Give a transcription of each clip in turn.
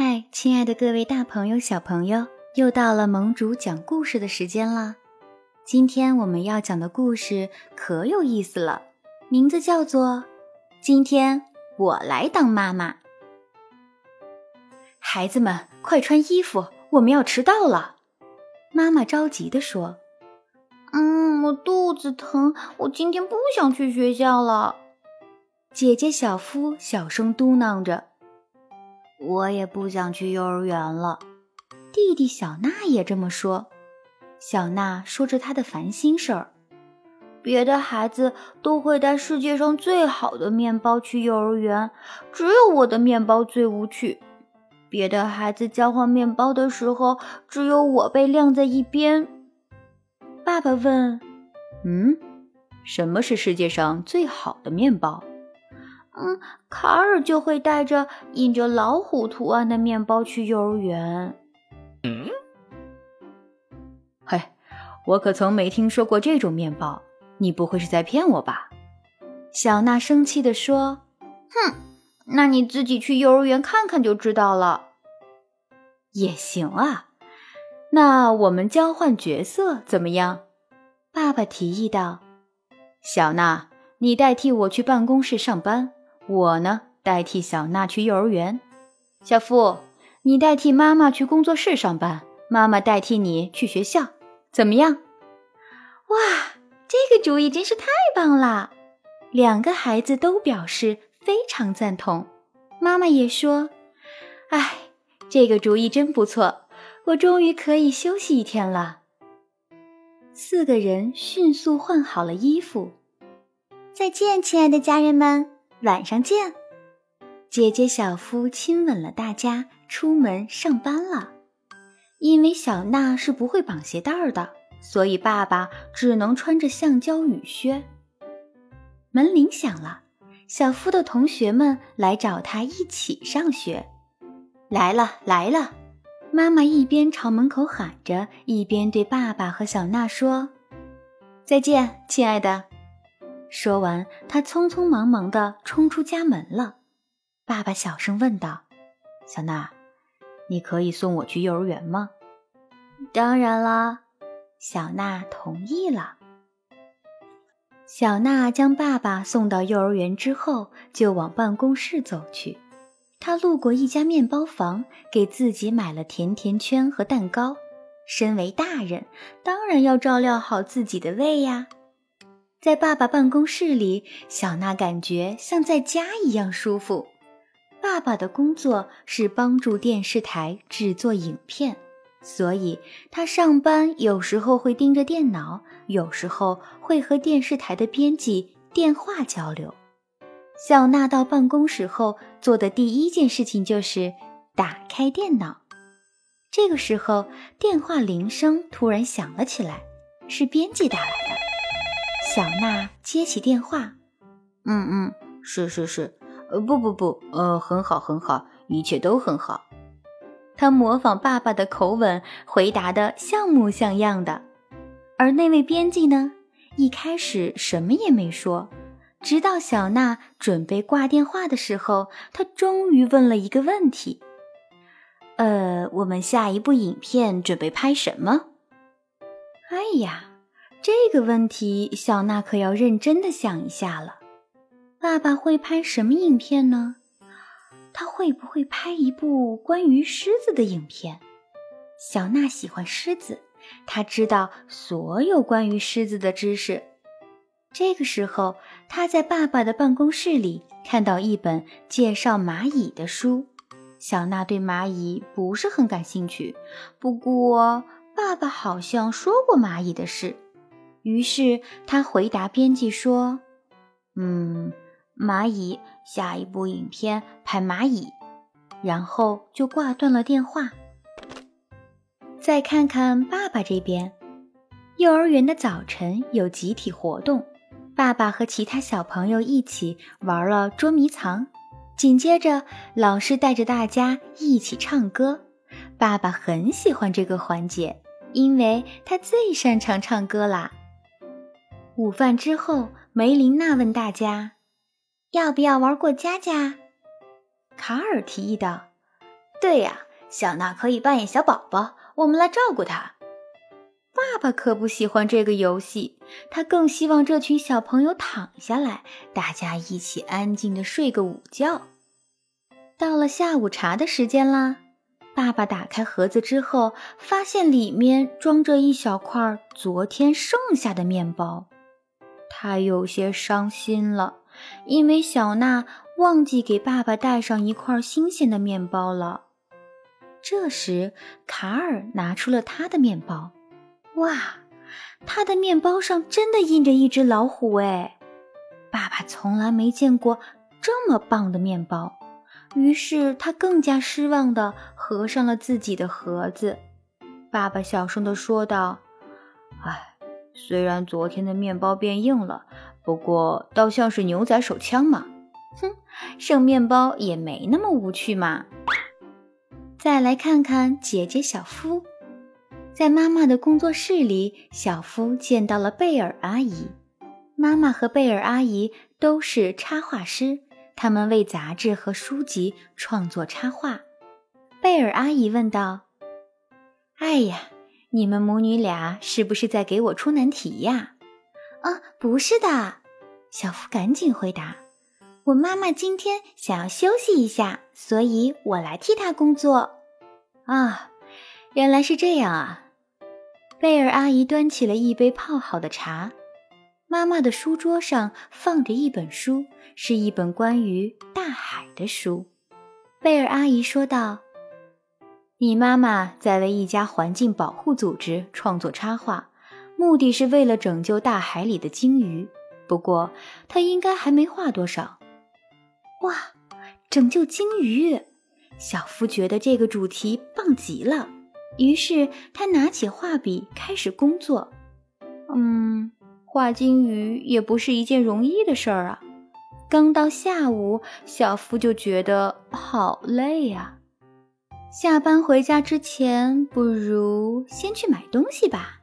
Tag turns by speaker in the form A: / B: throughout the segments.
A: 嗨，亲爱的各位大朋友、小朋友，又到了盟主讲故事的时间了。今天我们要讲的故事可有意思了，名字叫做《今天我来当妈妈》。孩子们，快穿衣服，我们要迟到了。妈妈着急地说：“
B: 嗯，我肚子疼，我今天不想去学校了。”
A: 姐姐小夫小声嘟囔着。
B: 我也不想去幼儿园了，
A: 弟弟小娜也这么说。小娜说着她的烦心事儿：
B: 别的孩子都会带世界上最好的面包去幼儿园，只有我的面包最无趣。别的孩子交换面包的时候，只有我被晾在一边。
A: 爸爸问：“嗯，什么是世界上最好的面包？”
B: 嗯，卡尔就会带着印着老虎图案的面包去幼儿园。
A: 嗯，嘿，我可从没听说过这种面包，你不会是在骗我吧？小娜生气地说：“
B: 哼，那你自己去幼儿园看看就知道了。”
A: 也行啊，那我们交换角色怎么样？爸爸提议道：“小娜，你代替我去办公室上班。”我呢，代替小娜去幼儿园。小付，你代替妈妈去工作室上班，妈妈代替你去学校，怎么样？
B: 哇，这个主意真是太棒了！
A: 两个孩子都表示非常赞同。妈妈也说：“哎，这个主意真不错，我终于可以休息一天了。”四个人迅速换好了衣服。
B: 再见，亲爱的家人们。晚上见，
A: 姐姐小夫亲吻了大家，出门上班了。因为小娜是不会绑鞋带的，所以爸爸只能穿着橡胶雨靴。门铃响了，小夫的同学们来找他一起上学。来了来了，妈妈一边朝门口喊着，一边对爸爸和小娜说：“再见，亲爱的。”说完，他匆匆忙忙地冲出家门了。爸爸小声问道：“小娜，你可以送我去幼儿园吗？”“
B: 当然啦。”
A: 小娜同意了。小娜将爸爸送到幼儿园之后，就往办公室走去。她路过一家面包房，给自己买了甜甜圈和蛋糕。身为大人，当然要照料好自己的胃呀。在爸爸办公室里，小娜感觉像在家一样舒服。爸爸的工作是帮助电视台制作影片，所以他上班有时候会盯着电脑，有时候会和电视台的编辑电话交流。小娜到办公室后做的第一件事情就是打开电脑。这个时候，电话铃声突然响了起来，是编辑打来的。小娜接起电话，
C: 嗯嗯，是是是，呃不不不，呃很好很好，一切都很好。
A: 他模仿爸爸的口吻回答的像模像样的，而那位编辑呢，一开始什么也没说，直到小娜准备挂电话的时候，他终于问了一个问题：“呃，我们下一部影片准备拍什么？”哎呀！这个问题，小娜可要认真的想一下了。爸爸会拍什么影片呢？他会不会拍一部关于狮子的影片？小娜喜欢狮子，她知道所有关于狮子的知识。这个时候，她在爸爸的办公室里看到一本介绍蚂蚁的书。小娜对蚂蚁不是很感兴趣，不过爸爸好像说过蚂蚁的事。于是他回答编辑说：“嗯，蚂蚁下一部影片拍蚂蚁。”然后就挂断了电话。再看看爸爸这边，幼儿园的早晨有集体活动，爸爸和其他小朋友一起玩了捉迷藏。紧接着，老师带着大家一起唱歌。爸爸很喜欢这个环节，因为他最擅长唱歌啦。午饭之后，梅琳娜问大家：“要不要玩过家家？”卡尔提议道：“
B: 对呀，小娜可以扮演小宝宝，我们来照顾她。
A: 爸爸可不喜欢这个游戏，他更希望这群小朋友躺下来，大家一起安静的睡个午觉。到了下午茶的时间啦，爸爸打开盒子之后，发现里面装着一小块昨天剩下的面包，他有些伤心了，因为小娜忘记给爸爸带上一块新鲜的面包了。这时，卡尔拿出了他的面包。哇，他的面包上真的印着一只老虎哎！爸爸从来没见过这么棒的面包，于是他更加失望地合上了自己的盒子。爸爸小声地说道：“，虽然昨天的面包变硬了，不过倒像是牛仔手枪嘛。哼，剩面包也没那么无趣嘛。”再来看看姐姐小夫。在妈妈的工作室里，小夫见到了贝尔阿姨。妈妈和贝尔阿姨都是插画师，他们为杂志和书籍创作插画。贝尔阿姨问道：“哎呀，你们母女俩是不是在给我出难题呀？”“
B: 啊，不是的。”
A: 小夫赶紧回答：“我妈妈今天想要休息一下，所以我来替她工作。”啊，原来是这样啊！贝尔阿姨端起了一杯泡好的茶，妈妈的书桌上放着一本书，是一本关于大海的书。贝尔阿姨说道：“你妈妈在为一家环境保护组织创作插画，目的是为了拯救大海里的鲸鱼。不过，她应该还没画多少。”哇，拯救鲸鱼！小夫觉得这个主题棒极了。于是他拿起画笔开始工作。嗯，画鲸鱼也不是一件容易的事儿啊。刚到下午，小夫就觉得好累呀。下班回家之前，不如先去买东西吧。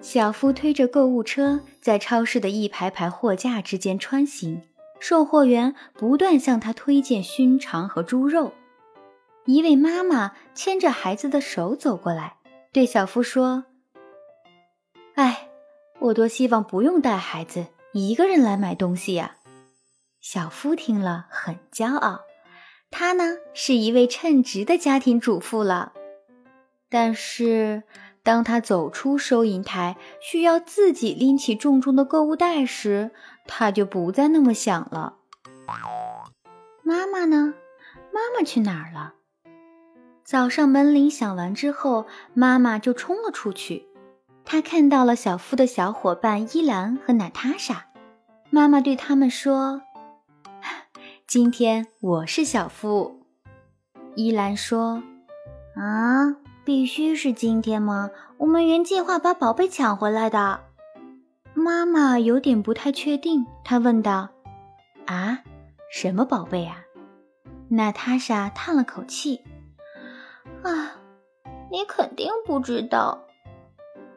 A: 小夫推着购物车在超市的一排排货架之间穿行，售货员不断向他推荐熏肠和猪肉。一位妈妈牵着孩子的手走过来，对小夫说：“哎，我多希望不用带孩子，一个人来买东西呀。”小夫听了很骄傲，他呢是一位称职的家庭主妇了。但是，当他走出收银台，需要自己拎起重重的购物袋时，他就不再那么想了。妈妈呢？妈妈去哪儿了？早上门铃响完之后，妈妈就冲了出去。她看到了小夫的小伙伴伊兰和娜塔莎。妈妈对他们说：“今天我是小夫。”依兰说：“
B: 啊，必须是今天吗？我们原计划把宝贝抢回来的。”
A: 妈妈有点不太确定，她问道：“啊，什么宝贝啊？”娜塔莎叹了口气。
B: 啊，你肯定不知道，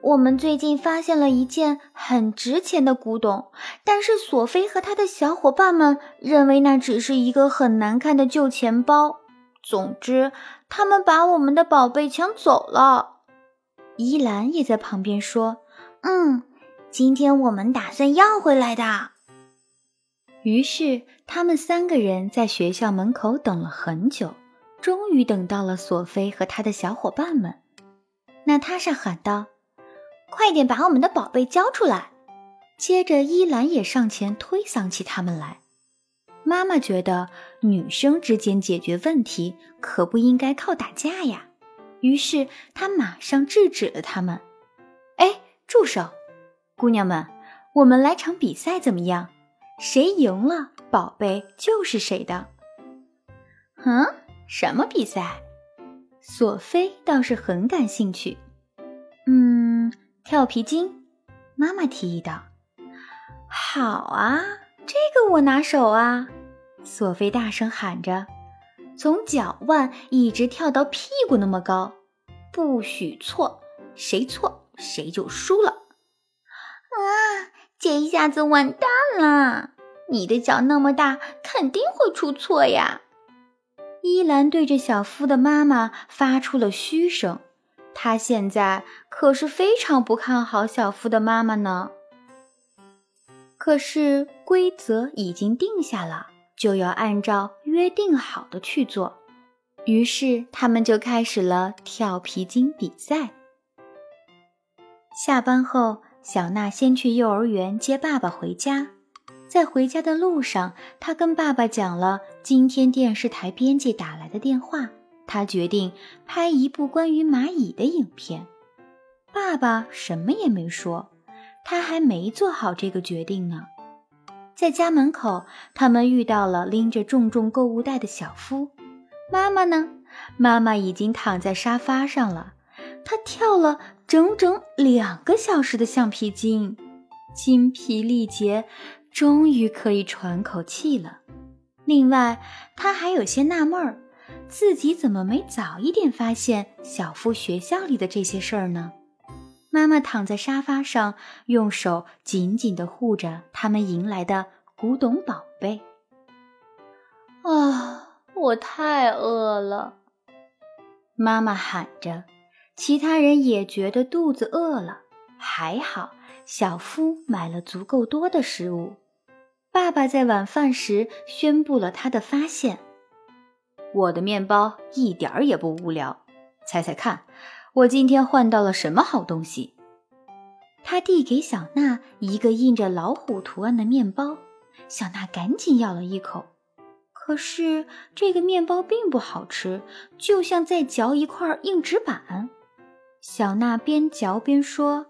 B: 我们最近发现了一件很值钱的古董，但是索菲和他的小伙伴们认为那只是一个很难看的旧钱包。总之，他们把我们的宝贝抢走了。
A: 伊兰也在旁边说：“
B: 嗯，今天我们打算要回来的。”
A: 于是，他们三个人在学校门口等了很久。终于等到了索菲和他的小伙伴们，娜塔莎喊道：“
B: 快点把我们的宝贝交出来！”
A: 接着依兰也上前推搡起他们来。妈妈觉得女生之间解决问题可不应该靠打架呀，于是她马上制止了他们。“哎，住手！姑娘们，我们来场比赛怎么样？谁赢了，宝贝就是谁的。”“嗯？”什么比赛？索菲倒是很感兴趣。嗯，跳皮筋。妈妈提议道：“好啊，这个我拿手啊！”索菲大声喊着，从脚腕一直跳到屁股那么高，不许错，谁错谁就输了。
B: 啊，这一下子完蛋了！你的脚那么大，肯定会出错呀。
A: 依兰对着小夫的妈妈发出了嘘声。他现在可是非常不看好小夫的妈妈呢。可是规则已经定下了，就要按照约定好的去做。于是他们就开始了跳皮筋比赛。下班后，小娜先去幼儿园接爸爸回家。在回家的路上，她跟爸爸讲了今天电视台编辑打来的电话，他决定拍一部关于蚂蚁的影片。爸爸什么也没说，他还没做好这个决定呢。在家门口，他们遇到了拎着重重购物袋的小夫。妈妈呢？妈妈已经躺在沙发上了。她跳了整整两个小时的橡皮筋，筋疲力竭，终于可以喘口气了。另外，她还有些纳闷儿，自己怎么没早一点发现小夫学校里的这些事儿呢？妈妈躺在沙发上，用手紧紧地护着他们迎来的古董宝贝。啊！我太饿了，妈妈喊着，其他人也觉得肚子饿了。还好，小夫买了足够多的食物。爸爸在晚饭时宣布了他的发现：我的面包一点儿也不无聊。猜猜看，我今天换到了什么好东西？他递给小娜一个印着老虎图案的面包，小娜赶紧咬了一口。可是这个面包并不好吃，就像在嚼一块硬纸板。小娜边嚼边说：“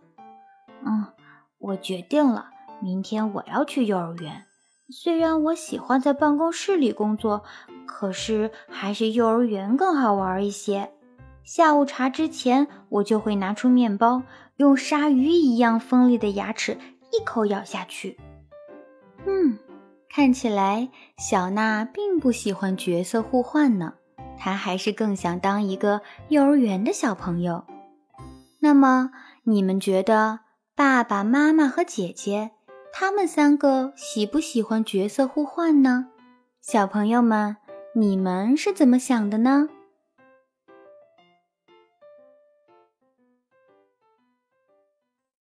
A: 嗯，我决定了，明天我要去幼儿园。虽然我喜欢在办公室里工作，可是还是幼儿园更好玩一些。下午茶之前，我就会拿出面包，用鲨鱼一样锋利的牙齿一口咬下去。嗯。”看起来小娜并不喜欢角色互换呢，她还是更想当一个幼儿园的小朋友。那么，你们觉得爸爸妈妈和姐姐他们三个喜不喜欢角色互换呢？小朋友们，你们是怎么想的呢？